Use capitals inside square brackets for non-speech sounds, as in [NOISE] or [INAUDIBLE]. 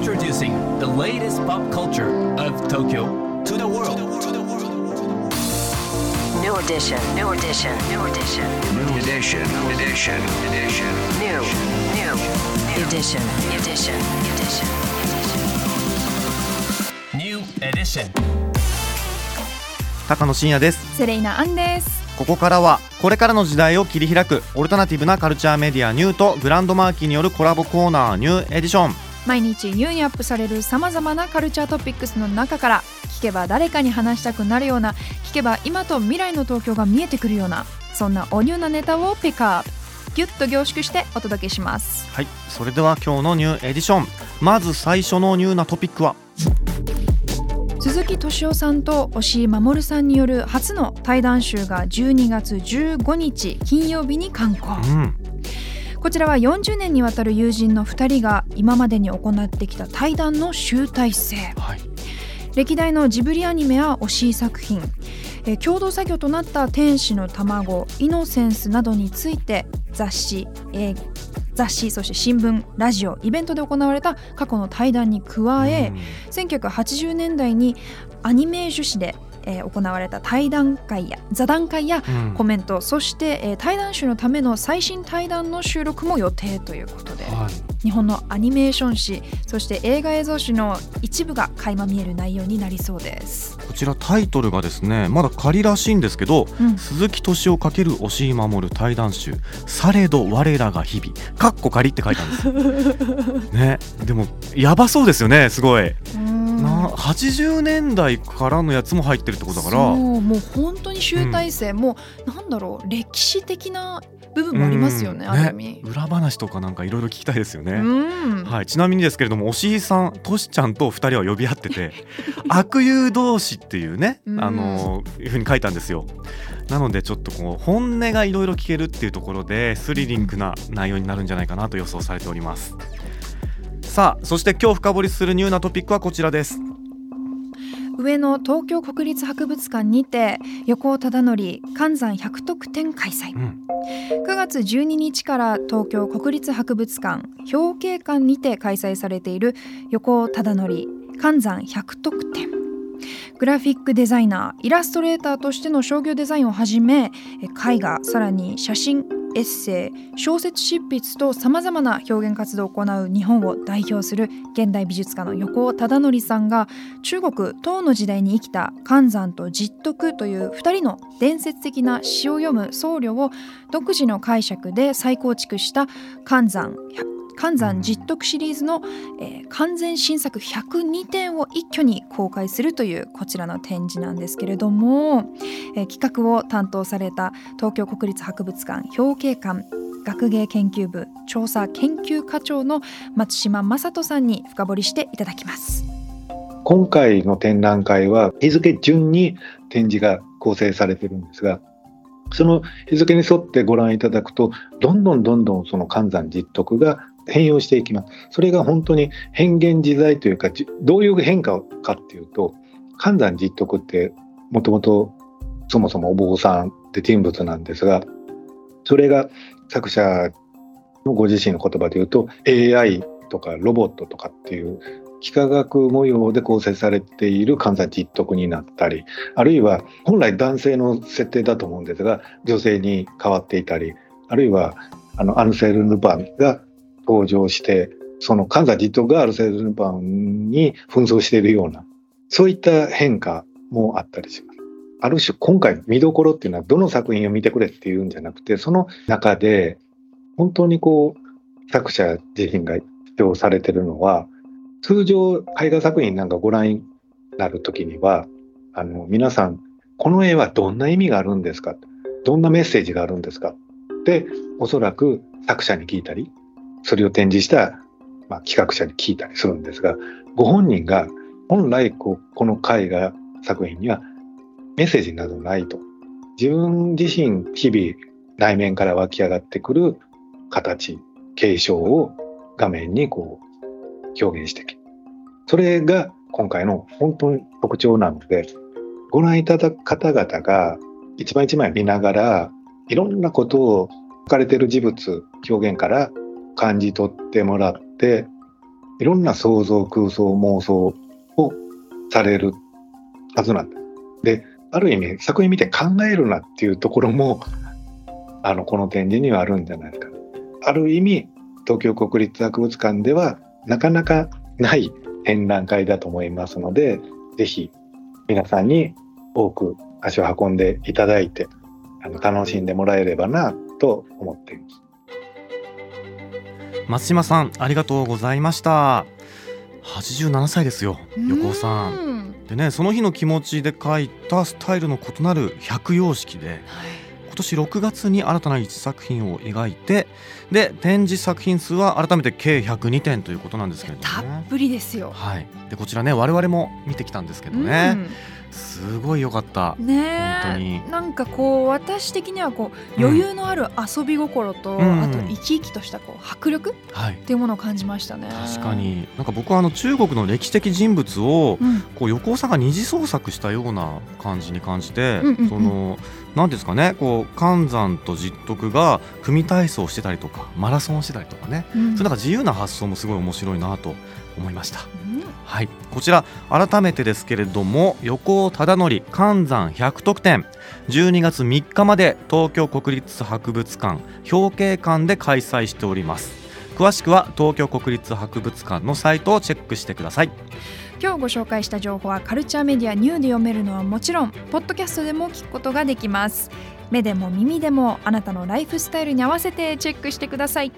Introducing the latest pop culture of Tokyo to the world. New edition. New edition. New edition. New edition. New edition. Edition. New. New. Edition. Edition. Edition. New edition. 高野真也ですセレイナアンですここからはこれからの時代を切り開くオルタナティブなカルチャーメディアニューとグランドマーキーによるコラボコーナーニューエディション毎日ニューにアップされるさまざまなカルチャートピックスの中から聞けば誰かに話したくなるような聞けば今と未来の東京が見えてくるようなそんなおニューなネタをピックアップ。ギュッと凝縮してお届けします。はい。それでは今日のニューエディションまず最初のニューなトピックは。鈴木敏夫さんと押井守さんによる初の対談集が12月15日金曜日に刊行。うんこちらは40年にわたる友人の2人が今までに行ってきた対談の集大成。はい。歴代のジブリアニメや推し作品、えー共同作業となった「天使の卵」「イノセンス」などについて雑誌、えー雑誌そして新聞ラジオイベントで行われた過去の対談に加え、1980年代にアニメ樹脂で、えー行われた対談会や座談会やうん。コメント、そして、えー対談集のための最新対談の収録も予定ということで、はい。日本のアニメーション誌そして映画映像誌の一部が垣間見える内容になりそうです。こちらタイトルがですねまだ仮らしいんですけど、うん。鈴木敏夫×押井守対談集されど我らが日々かっこ仮って書いたんですよ。[LAUGHS] ね。でもやばそうですよねすごいな80年代からのやつも入ってるってことだから。もう本当に集大成、もうなんだろう歴史的な部分もありますよね、うん。ある意味。裏話とかなんかいろいろ聞きたいですよね。うん。はい、ちなみにですけれども押井さんとしちゃんと2人は呼び合ってて [LAUGHS] 悪友同士っていうね、うん。あのいうふうに書いたんですよ。なのでちょっとこう本音がいろいろ聞けるっていうところでスリリングな内容になるんじゃないかなと予想されておりますさあそして今日深掘りするニューなトピックはこちらです。上野東京国立博物館にて横尾忠則関山百得展開催うん。9月12日から東京国立博物館表慶館にて開催されている横尾忠則関山百得展。グラフィックデザイナーイラストレーターとしての商業デザインをはじめえ絵画さらに写真エッセイ小説執筆とさまざまな表現活動を行う日本を代表する現代美術家の横尾忠則さんが中国唐の時代に生きた寒山と実徳という2人の伝説的な詩を読む僧侶を独自の解釈で再構築した寒山百関山実徳シリーズの、えー完全新作102点を一挙に公開するというこちらの展示なんですけれども、えー企画を担当された東京国立博物館表慶館学芸研究部調査研究課長の松島正人さんに深掘りしていただきます。今回の展覧会は日付順に展示が構成されてるんですが、その日付に沿ってご覧いただくと、どんどんどんどんその関山実徳が変容していきます。それが本当に変幻自在というか、どういう変化かっていうと、関山実徳ってもともとそもそもお坊さんって人物なんですが、それが作者のご自身の言葉で言うと AI とかロボットとかっていう幾何学模様で構成されている関西実徳になったりあるいは本来男性の設定だと思うんですが女性に変わっていたりあるいはあのアルセール・ルパンが登場してその関西実徳がアルセール・ルパンに紛争しているようなそういった変化もあったりします。ある種今回見どころっていうのはどの作品を見てくれっていうんじゃなくてその中で本当にこう作者自身が主張されてるのは通常絵画作品なんかご覧になるときにはあの皆さんこの絵はどんな意味があるんですか？どんなメッセージがあるんですか？っておそらく作者に聞いたりそれを展示した、まあ、企画者に聞いたりするんですがご本人が本来こうこの絵画作品にはメッセージなどないと。自分自身日々内面から湧き上がってくる形継承を画面にこう表現していくそれが今回の本当に特徴なのでご覧いただく方々が一枚一枚見ながらいろんなことを書かれている事物表現から感じ取ってもらっていろんな想像空想妄想をされるはずなんだ。である意味作品見て考えるなっていうところも [LAUGHS] あのこの展示にはあるんじゃないですか。ある意味東京国立博物館ではなかなかない展覧会だと思いますのでぜひ皆さんに多く足を運んでいただいてあの楽しんでもらえればなと思っています。松島さんありがとうございました。87歳ですよ横尾さん。んでねその日の気持ちで描いたスタイルの異なる百様式で今年6月に新たな1作品を描いてで展示作品数は改めて計102点ということなんですけれどたもね。っぷりですよ。はい、でこちらね我々も見てきたんですけどね、すごい良かった。うん、ね本当えに。なんかこう私的にはこう余裕のある遊び心と、うん。あと生き生きとしたこう迫力っはい。ていうものを感じましたね。確かに。なんか僕はあの中国の歴史的人物をうん。こう横尾さんが二次創作したような感じに感じて、うんうんうん。その何ですかねこう寒山と実徳が組体操してたりとかマラソンをしてたりとかね、うん。そういうなんか自由な発想もすごい面白いなと思いました。うん。はい、こちら改めてですけれども横尾忠則寒山100得点。12月3日まで東京国立博物館表敬館で開催しております。詳しくは東京国立博物館のサイトをチェックしてください今日ご紹介した情報はカルチャーメディアニューで読めるのはもちろんポッドキャストでも聞くことができます。目でも耳でもあなたのライフスタイルに合わせてチェックしてください